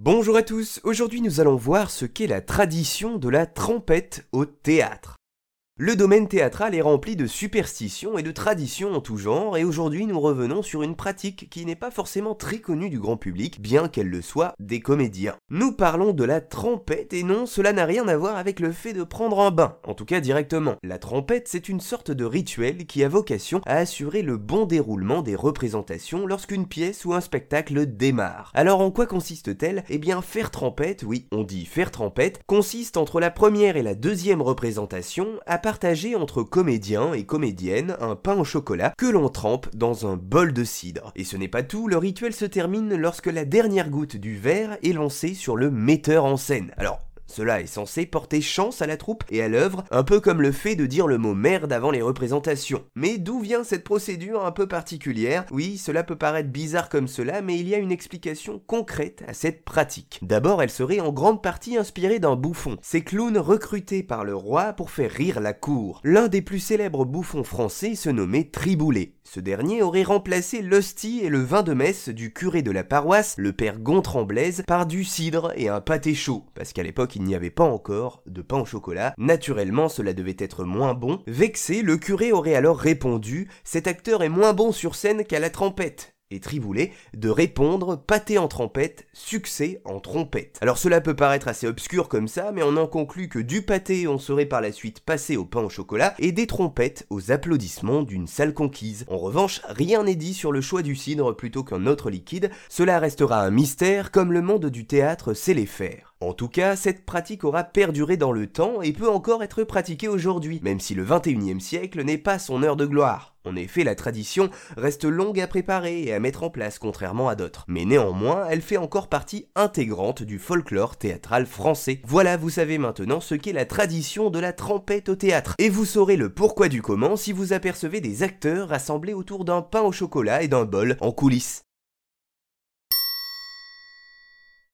Bonjour à tous, aujourd'hui nous allons voir ce qu'est la tradition de la trompette au théâtre. Le domaine théâtral est rempli de superstitions et de traditions en tout genre, et aujourd'hui nous revenons sur une pratique qui n'est pas forcément très connue du grand public, bien qu'elle le soit des comédiens. Nous parlons de la trompette, et non, cela n'a rien à voir avec le fait de prendre un bain, en tout cas directement. La trompette, c'est une sorte de rituel qui a vocation à assurer le bon déroulement des représentations lorsqu'une pièce ou un spectacle démarre. Alors en quoi consiste-t-elle? Eh bien, faire trompette, oui, on dit faire trompette, consiste entre la première et la deuxième représentation à partager entre comédiens et comédiennes un pain au chocolat que l'on trempe dans un bol de cidre. Et ce n'est pas tout, le rituel se termine lorsque la dernière goutte du verre est lancée sur le metteur en scène. Cela est censé porter chance à la troupe et à l'œuvre, un peu comme le fait de dire le mot merde avant les représentations. Mais d'où vient cette procédure un peu particulière? Oui, cela peut paraître bizarre comme cela, mais il y a une explication concrète à cette pratique. D'abord, elle serait en grande partie inspirée d'un bouffon, ces clowns recrutés par le roi pour faire rire la cour. L'un des plus célèbres bouffons français se nommait Triboulet. Ce dernier aurait remplacé l'hostie et le vin de messe du curé de la paroisse, le père Gontran Blaise, par du cidre et un pâté chaud, parce qu'à l'époque il n'y avait pas encore de pain au chocolat. Naturellement, cela devait être moins bon. Vexé, le curé aurait alors répondu Cet acteur est moins bon sur scène qu'à la trompette et Triboulet de répondre pâté en trompette, succès en trompette. Alors cela peut paraître assez obscur comme ça, mais on en conclut que du pâté on serait par la suite passé au pain au chocolat et des trompettes aux applaudissements d'une salle conquise. En revanche, rien n'est dit sur le choix du cidre plutôt qu'un autre liquide, cela restera un mystère comme le monde du théâtre sait les faire. En tout cas, cette pratique aura perduré dans le temps et peut encore être pratiquée aujourd'hui, même si le 21e siècle n'est pas son heure de gloire. En effet, la tradition reste longue à préparer et à mettre en place, contrairement à d'autres. Mais néanmoins, elle fait encore partie intégrante du folklore théâtral français. Voilà, vous savez maintenant ce qu'est la tradition de la trompette au théâtre. Et vous saurez le pourquoi du comment si vous apercevez des acteurs rassemblés autour d'un pain au chocolat et d'un bol en coulisses.